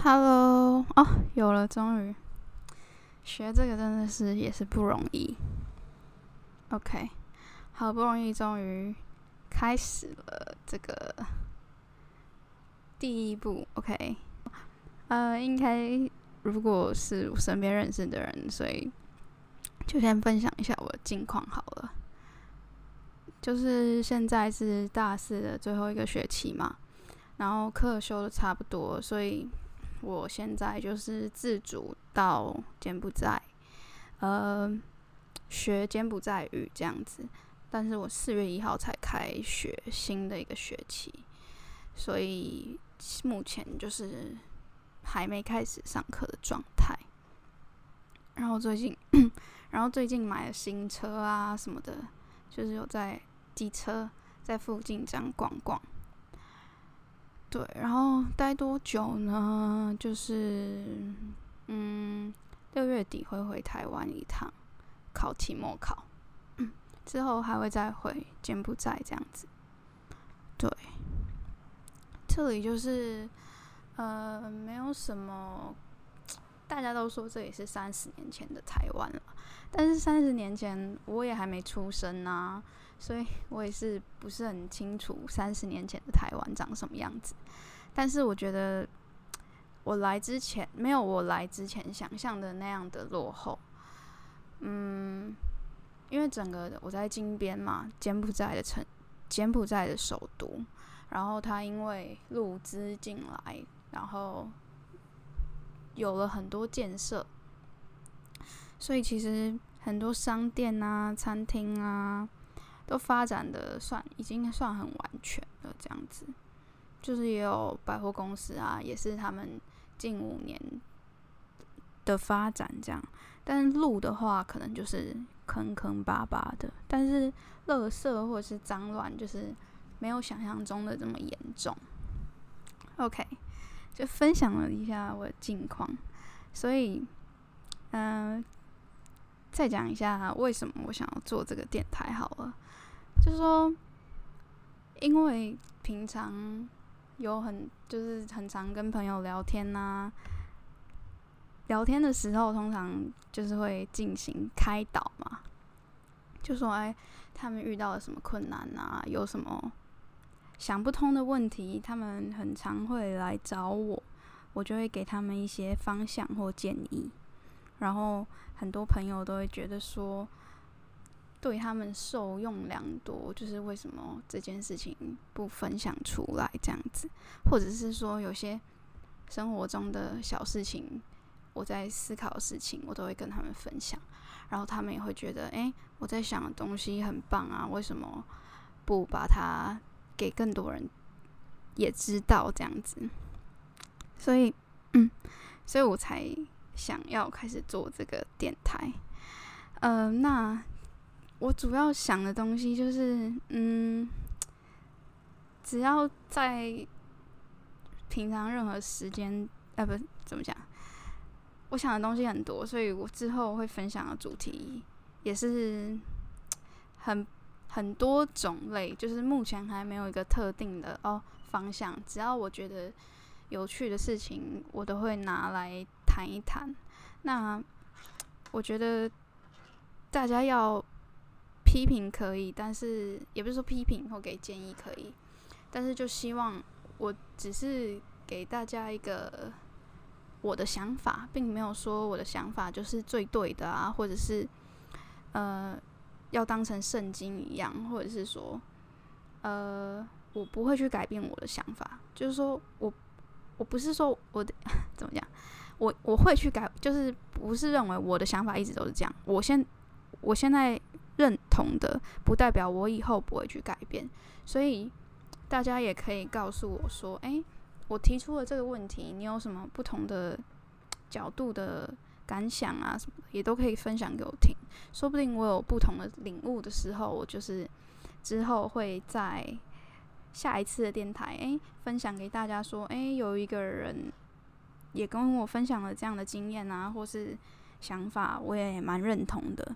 Hello，哦，有了，终于学这个真的是也是不容易。OK，好不容易终于开始了这个第一步。OK，呃，应该如果是我身边认识的人，所以就先分享一下我的近况好了。就是现在是大四的最后一个学期嘛，然后课修的差不多，所以。我现在就是自主到柬埔寨，呃，学柬埔寨语这样子。但是我四月一号才开学新的一个学期，所以目前就是还没开始上课的状态。然后最近，然后最近买了新车啊什么的，就是有在机车在附近这样逛逛。对，然后待多久呢？就是，嗯，六月底会回台湾一趟，考期末考，之后还会再回柬埔寨这样子。对，这里就是，呃，没有什么，大家都说这里是三十年前的台湾了，但是三十年前我也还没出生啊。所以我也是不是很清楚三十年前的台湾长什么样子，但是我觉得我来之前没有我来之前想象的那样的落后，嗯，因为整个我在金边嘛，柬埔寨的城，柬埔寨的首都，然后他因为陆资进来，然后有了很多建设，所以其实很多商店啊、餐厅啊。都发展的算已经算很完全了，这样子，就是也有百货公司啊，也是他们近五年的发展这样。但是路的话，可能就是坑坑巴巴的，但是垃圾或者是脏乱，就是没有想象中的这么严重。OK，就分享了一下我的近况，所以，嗯、再讲一下为什么我想要做这个电台好了。就是说，因为平常有很就是很常跟朋友聊天呐、聊天的时候通常就是会进行开导嘛，就说哎，他们遇到了什么困难啊，有什么想不通的问题，他们很常会来找我，我就会给他们一些方向或建议，然后很多朋友都会觉得说。对他们受用良多，就是为什么这件事情不分享出来这样子，或者是说有些生活中的小事情，我在思考的事情，我都会跟他们分享，然后他们也会觉得，诶，我在想的东西很棒啊，为什么不把它给更多人也知道这样子？所以，嗯，所以我才想要开始做这个电台，呃，那。我主要想的东西就是，嗯，只要在平常任何时间，呃，不，怎么讲？我想的东西很多，所以我之后会分享的主题也是很很多种类，就是目前还没有一个特定的哦方向。只要我觉得有趣的事情，我都会拿来谈一谈。那我觉得大家要。批评可以，但是也不是说批评或给建议可以，但是就希望我只是给大家一个我的想法，并没有说我的想法就是最对的啊，或者是呃要当成圣经一样，或者是说呃我不会去改变我的想法，就是说我我不是说我的怎么讲，我我会去改，就是不是认为我的想法一直都是这样，我现我现在。认同的不代表我以后不会去改变，所以大家也可以告诉我说：“诶，我提出了这个问题，你有什么不同的角度的感想啊？什么也都可以分享给我听。说不定我有不同的领悟的时候，我就是之后会在下一次的电台诶分享给大家说：诶，有一个人也跟我分享了这样的经验啊，或是想法，我也蛮认同的。”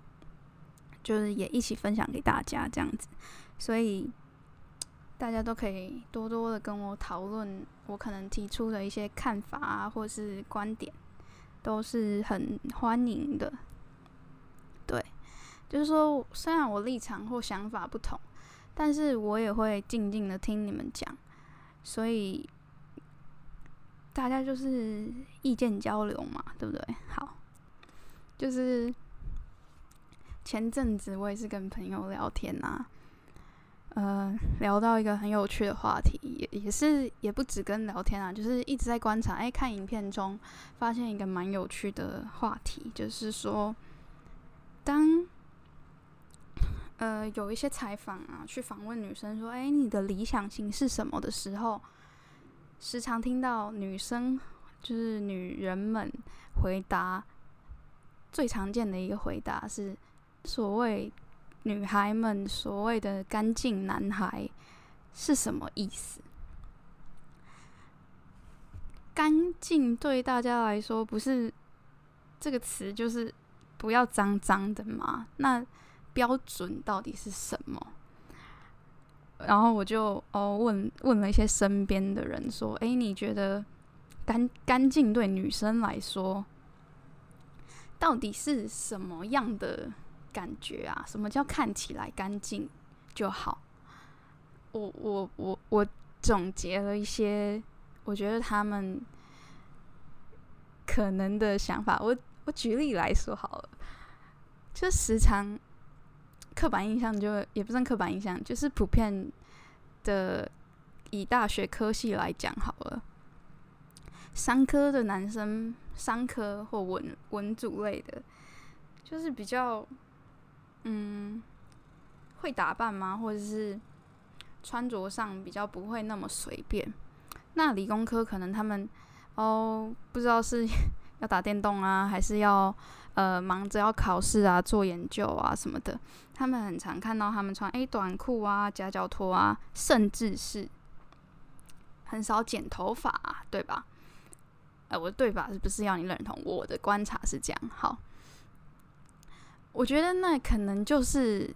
就是也一起分享给大家这样子，所以大家都可以多多的跟我讨论我可能提出的一些看法啊，或是观点，都是很欢迎的。对，就是说，虽然我立场或想法不同，但是我也会静静的听你们讲，所以大家就是意见交流嘛，对不对？好，就是前阵子我也是跟朋友聊天啊。呃，聊到一个很有趣的话题，也也是也不止跟聊天啊，就是一直在观察。哎，看影片中发现一个蛮有趣的话题，就是说，当呃有一些采访啊，去访问女生说，哎，你的理想型是什么的时候，时常听到女生就是女人们回答，最常见的一个回答是所谓。女孩们所谓的“干净男孩”是什么意思？干净对大家来说不是这个词，就是不要脏脏的吗？那标准到底是什么？然后我就哦问问了一些身边的人，说：“诶，你觉得干干净对女生来说到底是什么样的？”感觉啊，什么叫看起来干净就好？我我我我总结了一些，我觉得他们可能的想法。我我举例来说好了，就时常刻板印象就也不算刻板印象，就是普遍的以大学科系来讲好了，商科的男生，商科或文文组类的，就是比较。嗯，会打扮吗？或者是穿着上比较不会那么随便。那理工科可能他们哦，不知道是 要打电动啊，还是要呃忙着要考试啊、做研究啊什么的。他们很常看到他们穿诶短裤啊、夹脚拖啊，甚至是很少剪头发啊，对吧？呃，我的对吧？是不是要你认同？我的观察是这样。好。我觉得那可能就是，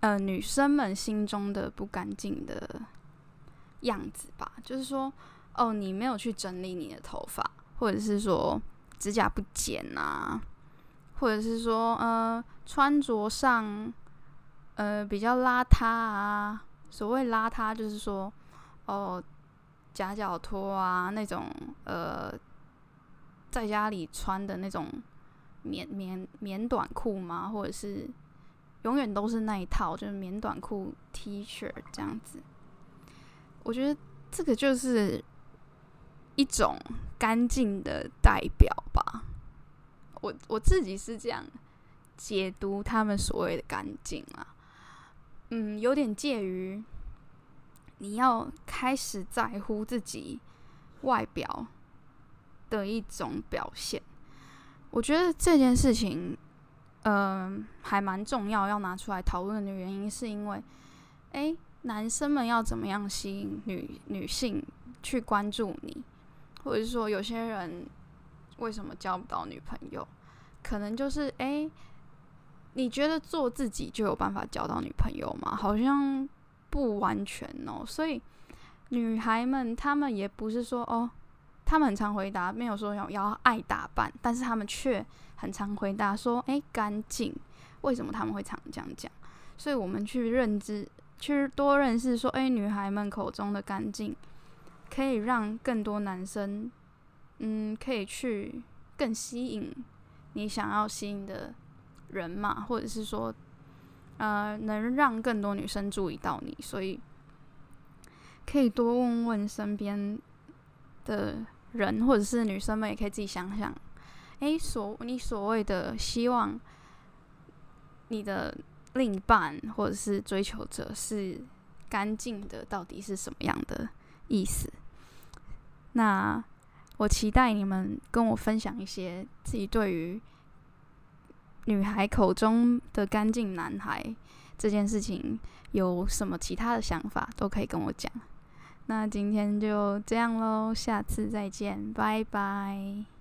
呃，女生们心中的不干净的样子吧。就是说，哦，你没有去整理你的头发，或者是说指甲不剪啊，或者是说，呃，穿着上，呃，比较邋遢啊。所谓邋遢，就是说，哦，夹脚拖啊，那种，呃，在家里穿的那种。棉棉棉短裤吗？或者是永远都是那一套，就是棉短裤 T 恤这样子。我觉得这个就是一种干净的代表吧。我我自己是这样解读他们所谓的干净啊。嗯，有点介于你要开始在乎自己外表的一种表现。我觉得这件事情，嗯、还蛮重要，要拿出来讨论的原因，是因为，诶，男生们要怎么样吸引女女性去关注你，或者是说，有些人为什么交不到女朋友，可能就是，诶，你觉得做自己就有办法交到女朋友吗？好像不完全哦。所以，女孩们她们也不是说，哦。他们很常回答，没有说要要爱打扮，但是他们却很常回答说：“诶，干净。”为什么他们会常这样讲？所以我们去认知，去多认识说：“诶，女孩们口中的干净，可以让更多男生，嗯，可以去更吸引你想要吸引的人嘛，或者是说，呃，能让更多女生注意到你，所以可以多问问身边的。”人或者是女生们也可以自己想想，诶，所你所谓的希望你的另一半或者是追求者是干净的，到底是什么样的意思？那我期待你们跟我分享一些自己对于女孩口中的干净男孩这件事情有什么其他的想法，都可以跟我讲。那今天就这样喽，下次再见，拜拜。